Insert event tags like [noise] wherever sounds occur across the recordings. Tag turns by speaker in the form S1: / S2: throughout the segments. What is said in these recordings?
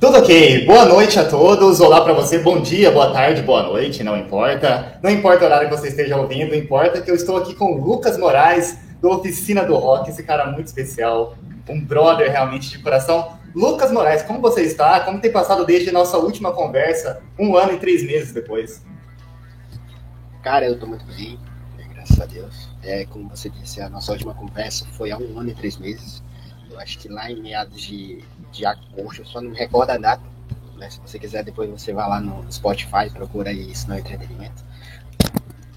S1: Tudo ok. Boa noite a todos. Olá para você. Bom dia, boa tarde, boa noite. Não importa. Não importa o horário que você esteja ouvindo. Importa que eu estou aqui com o Lucas Moraes, do Oficina do Rock. Esse cara muito especial. Um brother realmente de coração. Lucas Moraes, como você está? Como tem passado desde nossa última conversa? Um ano e três meses depois.
S2: Cara, eu tô muito bem. Né, graças a Deus. É, como você disse, a nossa última conversa foi há um ano e três meses. Acho que lá em meados de de agosto, só não me recordo a data. Né? Se você quiser, depois você vai lá no Spotify, procura aí é Entretenimento.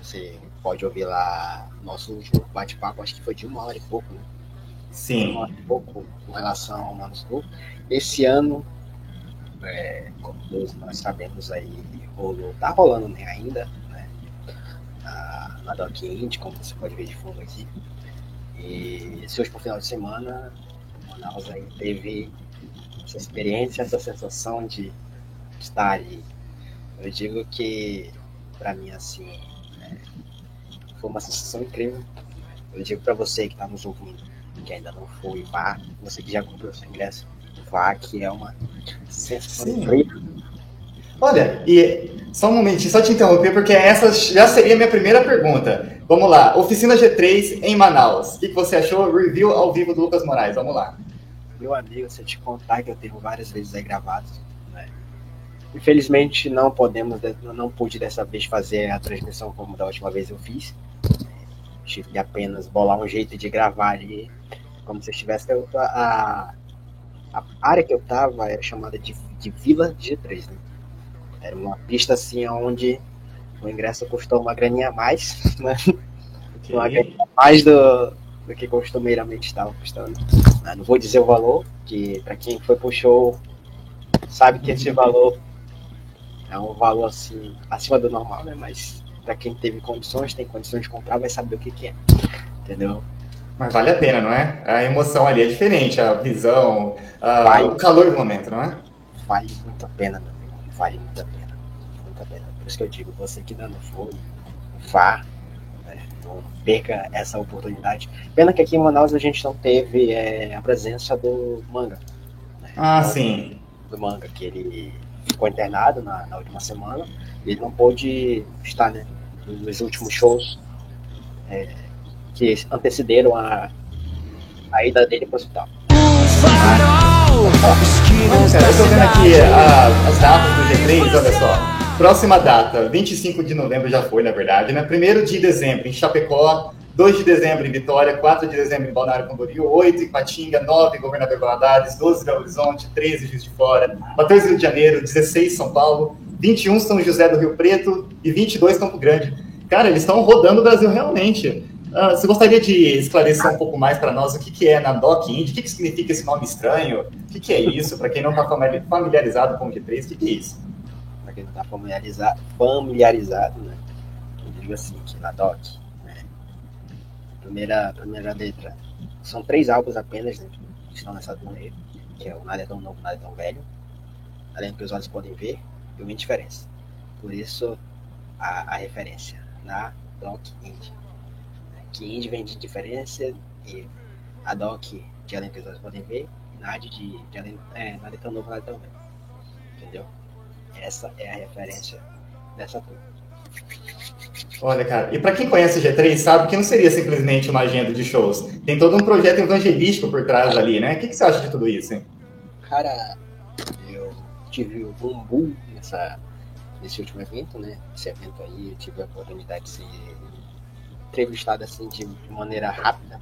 S2: Você pode ouvir lá nosso último bate-papo, acho que foi de uma hora e pouco, né?
S1: Sim.
S2: Uma hora e pouco com relação ao Manuscrito. Esse ano, é, como todos nós sabemos aí, rolou, tá rolando né, ainda, né? Na, na Doc Indie, como você pode ver de fundo aqui. E esse último final de semana, Manaus aí teve essa experiência, essa sensação de estar ali. Eu digo que, para mim, assim, é, foi uma sensação incrível. Eu digo para você que está nos ouvindo, que ainda não foi, vá, você que já comprou seu ingresso, vá, que é uma sensação Sim. incrível.
S1: Olha, e só um momentinho, só te interromper, porque essa já seria a minha primeira pergunta. Vamos lá, Oficina G3 em Manaus. O que você achou? Review ao vivo do Lucas Moraes, vamos lá
S2: meu amigo, se eu te contar que eu tenho várias vezes aí gravados, né? Infelizmente não podemos, não pude dessa vez fazer a transmissão como da última vez eu fiz. Tive que apenas bolar um jeito de gravar ali, como se eu estivesse a, a área que eu tava era chamada de, de Vila G3, né? Era uma pista assim onde o ingresso custou uma graninha a mais, né? Okay. Uma graninha a mais do, do que costumeiramente estava custando. Ah, não vou dizer o valor, que para quem foi pro show sabe que esse valor é um valor assim acima do normal, né? Mas para quem teve condições, tem condições de comprar, vai saber o que, que é, entendeu?
S1: Mas vale a pena, não é? A emoção ali é diferente, a visão, a... Vale, o calor do momento, não é?
S2: Vale muito a pena, meu amigo. Vale muito a pena. Muito a pena. Por isso que eu digo, você que ainda não foi, vá, não perca essa oportunidade. Pena que aqui em Manaus a gente não teve é, a presença do Manga.
S1: Né? Ah, então, sim.
S2: Do Manga, que ele ficou internado na, na última semana. E ele não pôde estar né, nos últimos shows é, que antecederam a, a ida dele para o hospital.
S1: eu tô vendo aqui a, as datas do G3, olha só. Próxima data, 25 de novembro já foi, na verdade, né? 1 de dezembro em Chapecó, 2 de dezembro em Vitória, 4 de dezembro em Balneário Camboriú, 8 em Patinga, 9 em Governador Valadares, 12 em Belo Horizonte, 13 em Juiz de Fora, 14 Rio de Janeiro, 16 São Paulo, 21 São José do Rio Preto e 22 Campo Grande. Cara, eles estão rodando o Brasil realmente. Uh, você gostaria de esclarecer um pouco mais para nós o que, que é na Doc Indie? O que, que significa esse nome estranho? O que, que é isso? Para quem não está familiarizado com o G3, o que, que é isso?
S2: Para quem não está familiarizado, familiarizado, né? Eu digo assim, que na DOC, né? Primeira, primeira letra. São três álbuns apenas, né? Que estão nessa turnê, que é o Nada é Tão Novo, Nada é Tão Velho. Além do que os olhos podem ver, e uma diferença. Por isso, a, a referência na DOC Indie. Que Indie vem de diferença e a DOC de Além do que os olhos podem ver, e de, de além, é, Nada é Tão Novo, Nada é Tão Velho. Entendeu? Essa é a referência dessa turma.
S1: Olha, cara, e para quem conhece o G3 sabe que não seria simplesmente uma agenda de shows. Tem todo um projeto evangelístico por trás ali, né? O que, que você acha de tudo isso, hein?
S2: Cara, eu tive um boom nessa, nesse último evento, né? Esse evento aí, eu tive a oportunidade de ser entrevistado assim de, maneira rápida.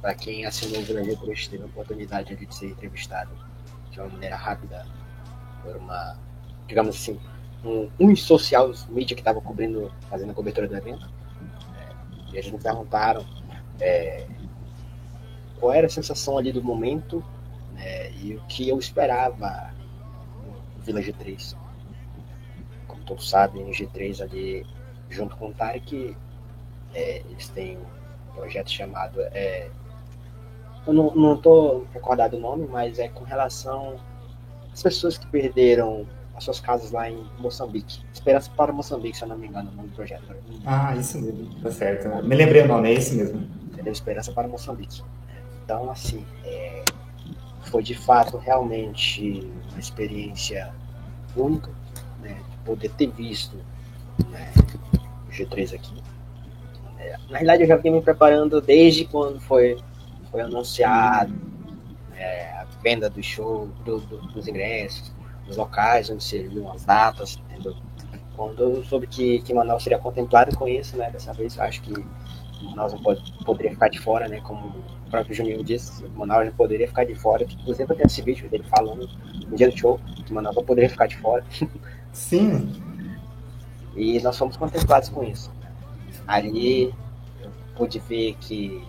S2: Para quem assinou o Vila G3 teve a oportunidade de ser entrevistado de uma maneira rápida por uma digamos assim, um, um social media que estava cobrindo, fazendo a cobertura do evento. É, e eles me perguntaram é, qual era a sensação ali do momento né, e o que eu esperava no Village 3. Como todos sabem, o G3 ali, junto com o Tarek, é, eles têm um projeto chamado. É, eu não estou recordado o nome, mas é com relação às pessoas que perderam as suas casas lá em Moçambique. Esperança para Moçambique, se eu não me engano, o nome do projeto.
S1: Ah, isso mesmo, tá certo. Me lembrei o nome, é esse mesmo.
S2: Entendeu? Esperança para Moçambique. Então, assim, é... foi de fato realmente uma experiência única, né, de poder ter visto né, o G3 aqui. É, na realidade, eu já vinha me preparando desde quando foi, foi anunciado é, a venda do show, do, do, dos ingressos, dos locais onde seriam as datas. Entendeu? Quando eu soube que, que Manaus seria contemplado com isso, né, dessa vez, eu acho que Manaus não pode, poderia ficar de fora, né, como o próprio Juninho disse, Manaus não poderia ficar de fora. Inclusive, eu tenho esse vídeo dele falando no dia do show que Manaus não poderia ficar de fora.
S1: Sim.
S2: e nós fomos contemplados com isso. Ali eu pude ver que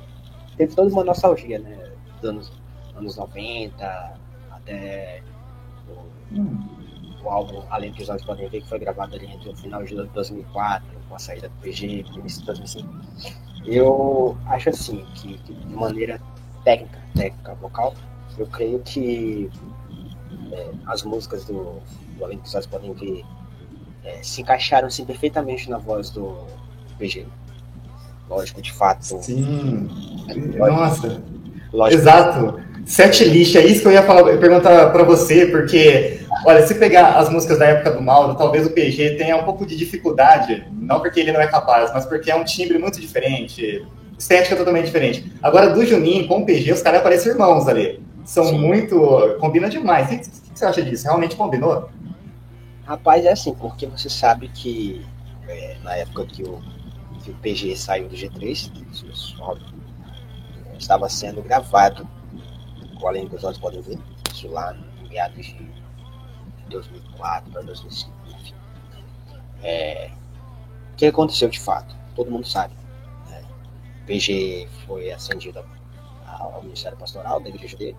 S2: teve toda uma nostalgia, né, dos anos, anos 90 até. O álbum Além dos Olhos Podem Ver, que foi gravado ali entre o final de 2004, com a saída do PG, início de 2005. Eu acho assim, que, que de maneira técnica, técnica vocal, eu creio que é, as músicas do, do Além dos Olhos Podem Ver é, se encaixaram assim, perfeitamente na voz do PG. Lógico, de fato.
S1: Sim. Nossa.
S2: Lógico,
S1: Exato. Sete lixo, é isso que eu ia falar, perguntar pra você, porque, olha, se pegar as músicas da época do Mauro, talvez o PG tenha um pouco de dificuldade, não porque ele não é capaz, mas porque é um timbre muito diferente, estética totalmente diferente. Agora, do Juninho com o PG, os caras parecem irmãos ali. São
S2: Sim.
S1: muito. combina demais. O que, que você acha disso? Realmente combinou?
S2: Rapaz, é assim, porque você sabe que é, na época que o, que o PG saiu do G3, isso, isso, óbvio, é, estava sendo gravado, além dos olhos podem ver, isso lá em meados de 2004 para 2005, enfim. É, o que aconteceu de fato? Todo mundo sabe. Né? O PG foi ascendido ao Ministério Pastoral da igreja dele,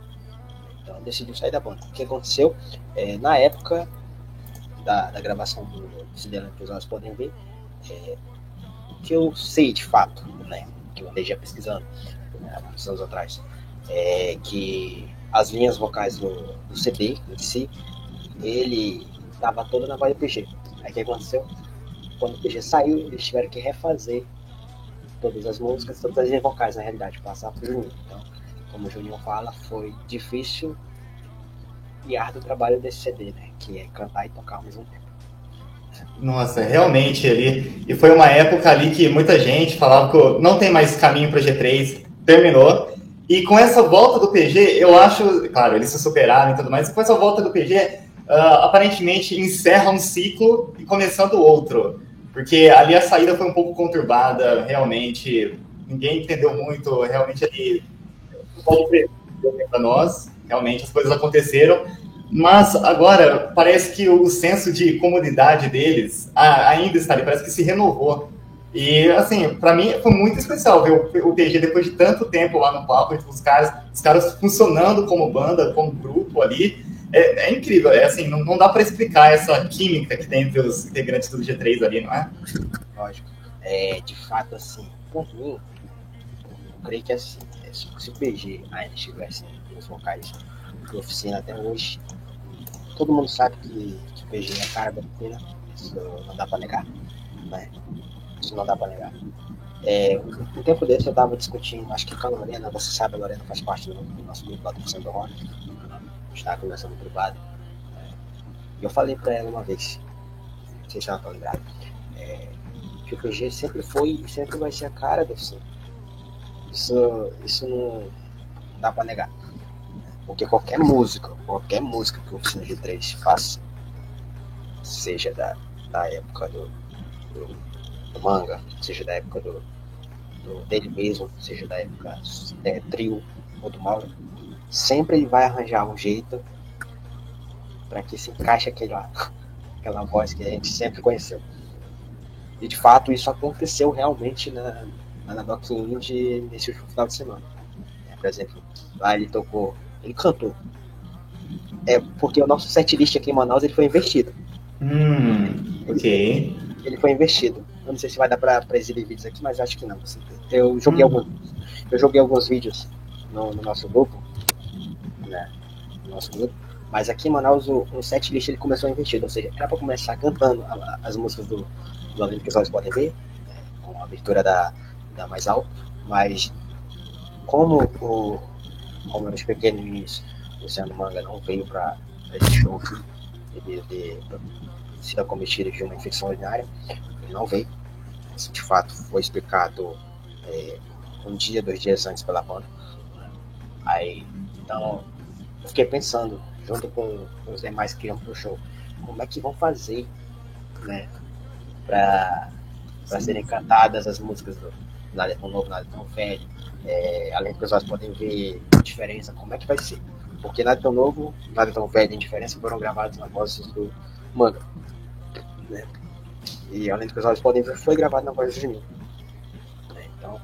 S2: então decidiu sair da banda. O que aconteceu? É, na época da, da gravação do Cinderela que olhos podem ver, é, que eu sei de fato, né, que eu andei já pesquisando né, muitos anos atrás, é que as linhas vocais do, do CD em si, ele estava toda na voz do PG. Aí o que aconteceu? Quando o PG saiu, eles tiveram que refazer todas as músicas, todas as vocais, na realidade, passar para o Juninho. Então, como o Juninho fala, foi difícil e árduo trabalho desse CD, né? Que é cantar e tocar ao mesmo tempo.
S1: Nossa, realmente ali. E foi uma época ali que muita gente falava que não tem mais caminho para G3, terminou. E com essa volta do PG, eu acho, claro, eles se superaram e tudo mais, e com essa volta do PG, ah, aparentemente encerra um ciclo e começando outro. Porque ali a saída foi um pouco conturbada, realmente. Ninguém entendeu muito, realmente ali. Para nós, realmente as coisas aconteceram. Mas agora parece que o senso de comunidade deles ainda está ali, parece que se renovou. E assim, para mim foi muito especial ver o, PG depois de tanto tempo lá no palco, os caras, os caras funcionando como banda, como grupo ali. É, é incrível, é assim, não, não dá para explicar essa química que tem entre os integrantes do G3 ali, não é?
S2: Lógico. É, de fato, assim, por mim, eu creio que assim, é, se, o PG ainda estivesse nos vocais de oficina até hoje, todo mundo sabe que, que o PG é cara da oficina, isso não dá pra negar, né? Isso não dá pra negar. É, um tempo desse eu tava discutindo, acho que com a Lorena, você sabe, a Lorena faz parte do, do nosso grupo lá do Função do Rock, está conversando privado. E eu falei pra ela uma vez, não sei se ela tá lembrada, é, que o PG sempre foi e sempre vai ser a cara da oficina. Isso, isso não dá pra negar. Porque qualquer música, qualquer música que o Oficina G3 faça, seja da, da época do, do, do manga, seja da época do, do- dele mesmo, seja da época é, trio ou do Mauro, sempre ele vai arranjar um jeito para que se encaixe aquela, [laughs] aquela voz que a gente sempre conheceu. E de fato isso aconteceu realmente na, na, Doc Indie nesse último final de semana. É, por exemplo, lá ele tocou, ele cantou. É porque o nosso setlist aqui em Manaus ele foi investido.
S1: Hum, ok.
S2: Ele foi investido. Eu não sei se vai dar pra, pra exibir vídeos aqui, mas acho que não. Eu joguei
S1: Hum.
S2: alguns. Eu joguei alguns vídeos no, no nosso grupo. Né? No nosso grupo. Mas aqui em Manaus o, o setlist ele começou investido. Ou seja, era pra começar cantando a- as músicas do, do Além que os podem ver, né? com a abertura da, da mais alto. Mas como o como eu expliquei no Luciano Manga não veio pra desse show de ter sido acometido de uma infecção urinária. Ele não veio. Isso de fato foi explicado é, um dia, dois dias antes pela banda. Aí, então, eu fiquei pensando, junto com os demais que iam pro show, como é que vão fazer, né, pra, pra serem cantadas as músicas do Nada é Tão Novo, Nada é Tão Velho, é, além de que olhos podem ver a diferença, como é que vai ser? Porque Nada é Tão Novo, Nada é Tão Velho e Indiferença foram gravados na voz do Manga, né? E além de que olhos podem ver, foi gravado na voz de mim. Né? Então,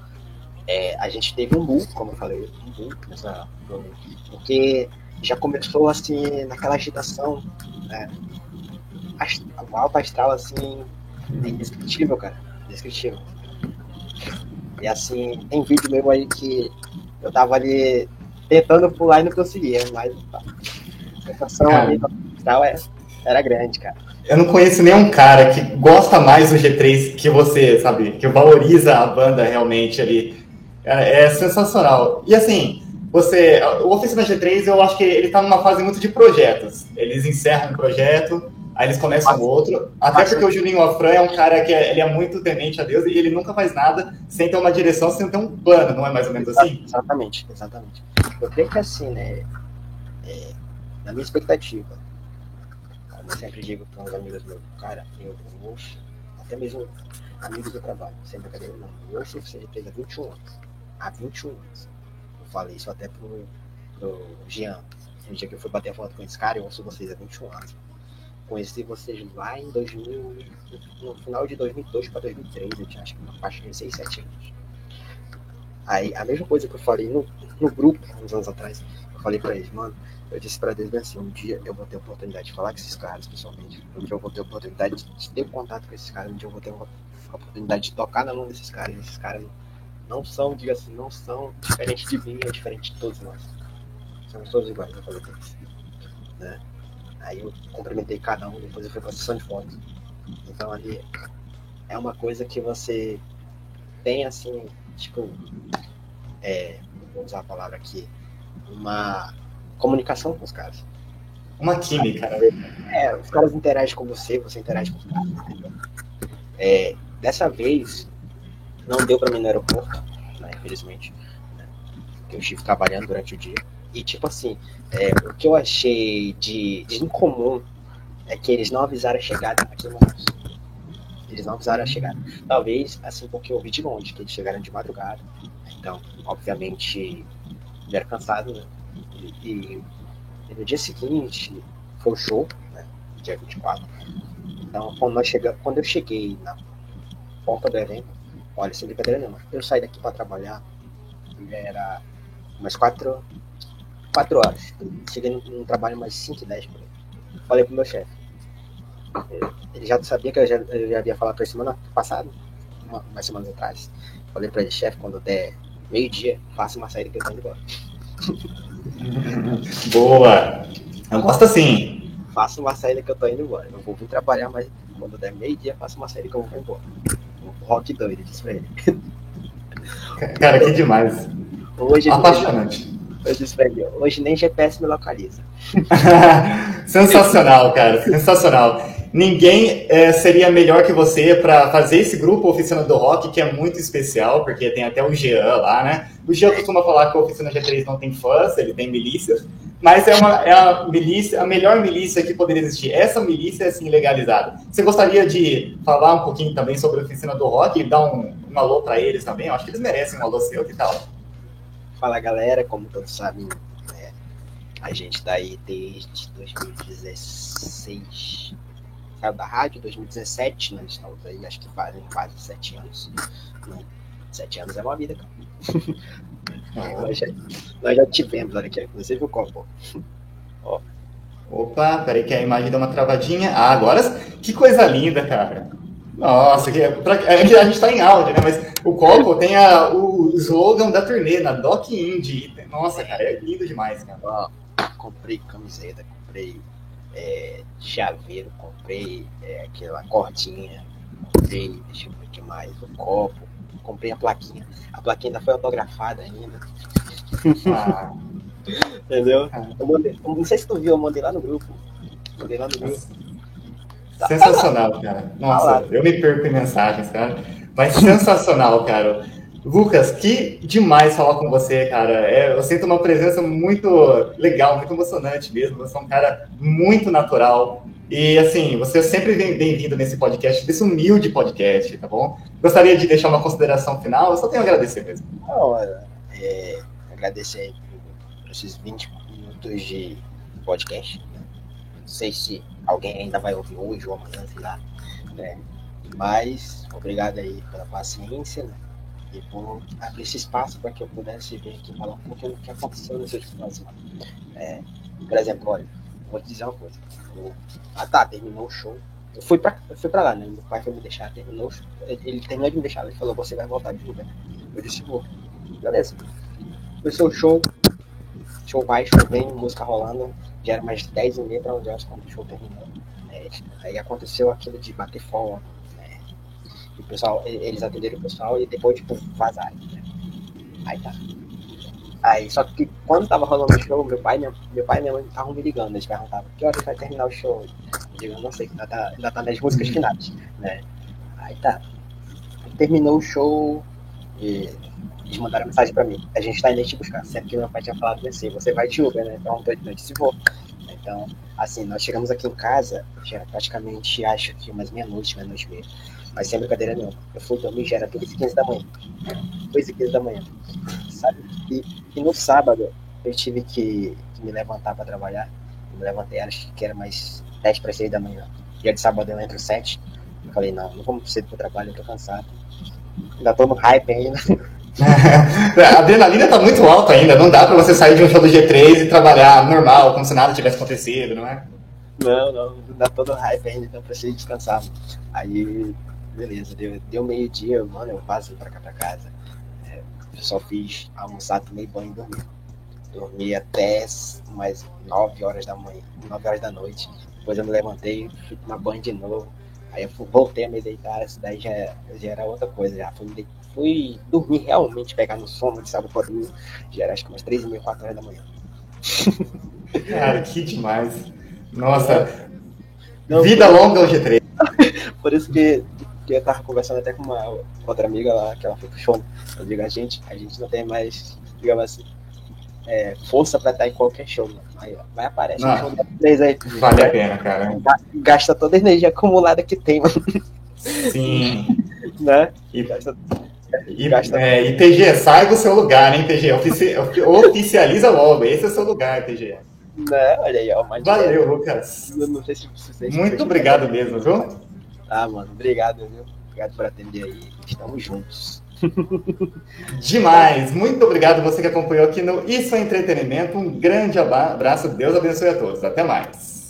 S2: é, a gente teve um boom, como eu falei, um boom nessa porque já começou assim naquela agitação, né? O alto astral assim, indescritível, cara, indescritível. E assim, tem vídeo mesmo aí que eu tava ali tentando pular e não conseguia, mas a sensação ali do astral é, era grande, cara.
S1: Eu não conheço nenhum cara que gosta mais do G3 que você, sabe? Que valoriza a banda realmente ali. É, é sensacional. E assim, você, o Oficina G3, eu acho que ele está numa fase muito de projetos. Eles encerram um projeto, aí eles começam Mas, outro. Até porque o Juninho Afran é um cara que é, ele é muito temente a Deus e ele nunca faz nada sem ter uma direção, sem ter um plano, não é mais ou menos assim?
S2: Exatamente, exatamente. Eu creio que assim, né, é, na minha expectativa, como eu sempre digo para os amigos meus, cara, eu, ouço, até mesmo amigos do trabalho, sem brincadeira, não, eu ouço o G3 há 21 anos. Há 21 anos falei isso até pro, pro Jean. No dia que eu fui bater a foto com esse cara, eu ouço vocês há 21 anos. Conheci vocês lá em 2000, no final de 2002 para 2003, eu tinha acho que uma faixa de 6, 7 anos. Aí, a mesma coisa que eu falei no, no grupo, uns anos atrás, eu falei pra eles, mano, eu disse pra eles assim, um dia eu vou ter a oportunidade de falar com esses caras pessoalmente, um dia eu vou ter a oportunidade de ter contato com esses caras, um dia eu vou ter a oportunidade de tocar na mão desses caras, esses caras não são, diga assim, não são diferentes de mim ou diferentes de todos nós. Somos todos iguais, eu falei pra eles. Né? Aí eu cumprimentei cada um, depois eu fui pra sessão de fotos. Então ali é uma coisa que você tem assim, tipo, é, vou usar a palavra aqui, uma comunicação com os caras.
S1: Uma química,
S2: né? É, os caras interagem com você, você interage com os caras, entendeu? É, dessa vez, não deu para mim no aeroporto, né, infelizmente. Né, eu estive trabalhando durante o dia. E, tipo assim, é, o que eu achei de, de, incomum é que eles não avisaram a chegada aqui no. Eles não avisaram a chegada. Talvez, assim, porque eu vi de longe, que eles chegaram de madrugada. Então, obviamente, vieram cansados, né? E, e, e, no dia seguinte, foi o show, né? Dia 24. Então, quando, nós chegamos, quando eu cheguei na porta do evento, Olha, sem brincadeira nenhuma. Eu saí daqui para trabalhar, era umas 4, 4 horas. Cheguei no, no trabalho mais 5 e 10 por aí. Falei pro meu chefe. Ele já sabia que eu já, eu já havia falado pra ele semana passada, uma, umas semanas atrás. Falei pra ele, chefe, quando der meio-dia, faça uma saída que eu tô indo embora. [laughs]
S1: Boa! Eu gosto assim.
S2: Faça uma saída que eu tô indo embora. Eu vou vir trabalhar, mas quando der meio-dia, faça uma saída que eu vou embora rock doido, disse pra ele. [laughs]
S1: Cara, que demais.
S2: Hoje,
S1: Apaixonante.
S2: Eu disse pra ele, hoje nem GPS me localiza. [laughs]
S1: sensacional, cara, sensacional. Ninguém é, seria melhor que você para fazer esse grupo Oficina do Rock, que é muito especial, porque tem até o Jean lá, né? O Jean costuma falar que a Oficina G3 não tem fãs, ele tem milícias, mas é, uma, é a milícia, a melhor milícia que poderia existir. Essa milícia é assim legalizada. Você gostaria de falar um pouquinho também sobre a oficina do rock e dar um, um alô para eles também? Eu acho que eles merecem um alô seu, que tal?
S2: Fala galera, como todos sabem, né, a gente tá aí desde 2016. Saiu da rádio, 2017, nós estamos aí, acho que fazem quase sete anos. Né? Sete anos é uma vida, cara. [laughs] nós, já, nós já tivemos, olha aqui, inclusive o copo.
S1: Ó. Opa, peraí que a imagem deu uma travadinha. Ah, agora que coisa linda, cara. Nossa, que, pra, a gente está em áudio, né? Mas o copo tem a, o slogan da turnê, na Doc Indie. Nossa, cara, é lindo demais, cara.
S2: Ó, comprei camiseta, comprei é, chaveiro, comprei é, aquela cordinha, comprei, deixa eu ver o que mais, o copo, comprei a plaquinha. A plaquinha ainda foi autografada ainda. Ah. [laughs] Entendeu? Ah. Eu mandei, não sei se tu viu, eu mandei lá no grupo. Mandei lá no meu.
S1: Sensacional, cara. Nossa, eu me perco em mensagens, cara. Mas sensacional, cara. Lucas, que demais falar com você, cara. É, eu sinto uma presença muito legal, muito emocionante mesmo. Você é um cara muito natural. E, assim, você é sempre bem-vindo nesse podcast, desse humilde podcast, tá bom? Gostaria de deixar uma consideração final, eu só tenho a agradecer mesmo.
S2: Não, é, agradecer por esses 20 minutos de podcast. Não sei se alguém ainda vai ouvir hoje ou amanhã, sei lá. Né? Mas, obrigado aí pela paciência, né? e por abrir esse espaço para que eu pudesse vir aqui falar um pouquinho do que aconteceu nesse último semana. É, por exemplo, olha, vou te dizer uma coisa. Ah tá, terminou o show. Eu fui pra, eu fui pra lá, né? Meu pai foi me deixar, terminou o show. Ele, terminou de me deixar, ele falou, você vai voltar de Uber. Eu disse, vou. Beleza. Foi seu show. Show vai, show vem, música rolando. Já era mais de 10 e meia pra 11 horas quando o show terminou. É, aí aconteceu aquilo de bater foto, o pessoal, eles atenderam o pessoal e depois, tipo, vazaram. Né? Aí tá. Aí, só que quando tava rolando o show, meu pai, minha, meu pai e minha mãe estavam me ligando, eles perguntavam, que hora vai terminar o show? Eu digo, não sei, ainda tá, ainda tá nas músicas uhum. finais, né? Aí tá. Terminou o show e eles mandaram mensagem pra mim. A gente tá indo te buscar. Sempre que meu pai tinha falado assim, você vai de Uber, né? Então eu disse, vou. Então, assim, nós chegamos aqui em casa, já praticamente acho que umas meia-noite, meia-noite mesmo. Mas sem brincadeira nenhuma. Eu fui dormir já era 2 e 15 da manhã. 2 e 15 da manhã. Sabe? E, e no sábado eu tive que, que me levantar para trabalhar. Eu me levantei, acho que era mais 10 para 6 da manhã. Dia de sábado eu entro 7. Eu falei, não, não vamos cedo pro trabalho, eu tô cansado. Ainda tô no hype ainda. [laughs]
S1: a adrenalina tá muito alta ainda, não dá para você sair de um show do G3 e trabalhar normal, como se nada tivesse acontecido, não é?
S2: Não, não, dá todo hype ainda, então preciso descansar. Aí beleza, deu, deu meio-dia, mano, eu passei pra cá pra casa. É, eu só fiz almoçar, tomei banho e dormi. Dormi até mais 9 horas da manhã, 9 horas da noite. Depois eu me levantei, fui tomar banho de novo. Aí eu fui, voltei a me deitar, isso daí já, já era outra coisa. Já fui, fui dormir realmente, pegar no sono de sábado por domingo. Já era acho que umas 3 e meia, 4 horas da manhã. [laughs]
S1: Cara, que demais. Nossa. Não, Vida longa ao [laughs] G3.
S2: Por isso que que eu tava conversando até com uma outra amiga lá, que ela foi pro show. Eu digo, a gente, a gente não tem mais, digamos assim, é, força pra estar em qualquer show. Né? Aí, ó, vai aparecer um show três aí.
S1: Vale a pena, cara.
S2: Gasta toda a energia acumulada que tem, mano.
S1: Sim. [laughs]
S2: né?
S1: E, gasta, e, gasta é, e TG, sai do seu lugar, hein, TG? Ofici, oficializa logo, esse é o seu lugar, TG.
S2: Né? Olha aí, ó.
S1: Valeu, Lucas.
S2: Não sei se vocês
S1: Muito obrigado mesmo, viu?
S2: Ah, mano, obrigado, viu? Obrigado por atender aí. Estamos juntos. [laughs]
S1: Demais! Muito obrigado você que acompanhou aqui no Isso é Entretenimento. Um grande abraço, Deus abençoe a todos. Até mais.